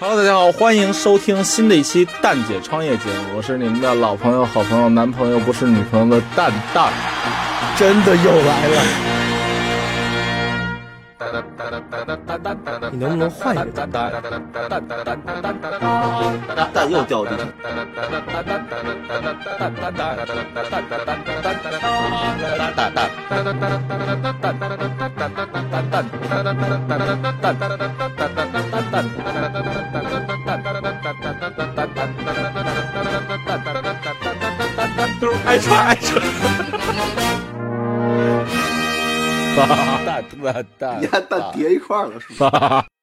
hello 大家好，欢迎收听新的一期蛋姐创业节目，我是你们的老朋友，好朋友，男朋友，不是女朋友的蛋蛋。真的又来了。你能不能换一个蛋蛋？蛋蛋蛋蛋蛋蛋，又掉地下。蛋蛋蛋蛋蛋蛋蛋。爱车爱车。哒哒哒哒哒叠一块了，是吧？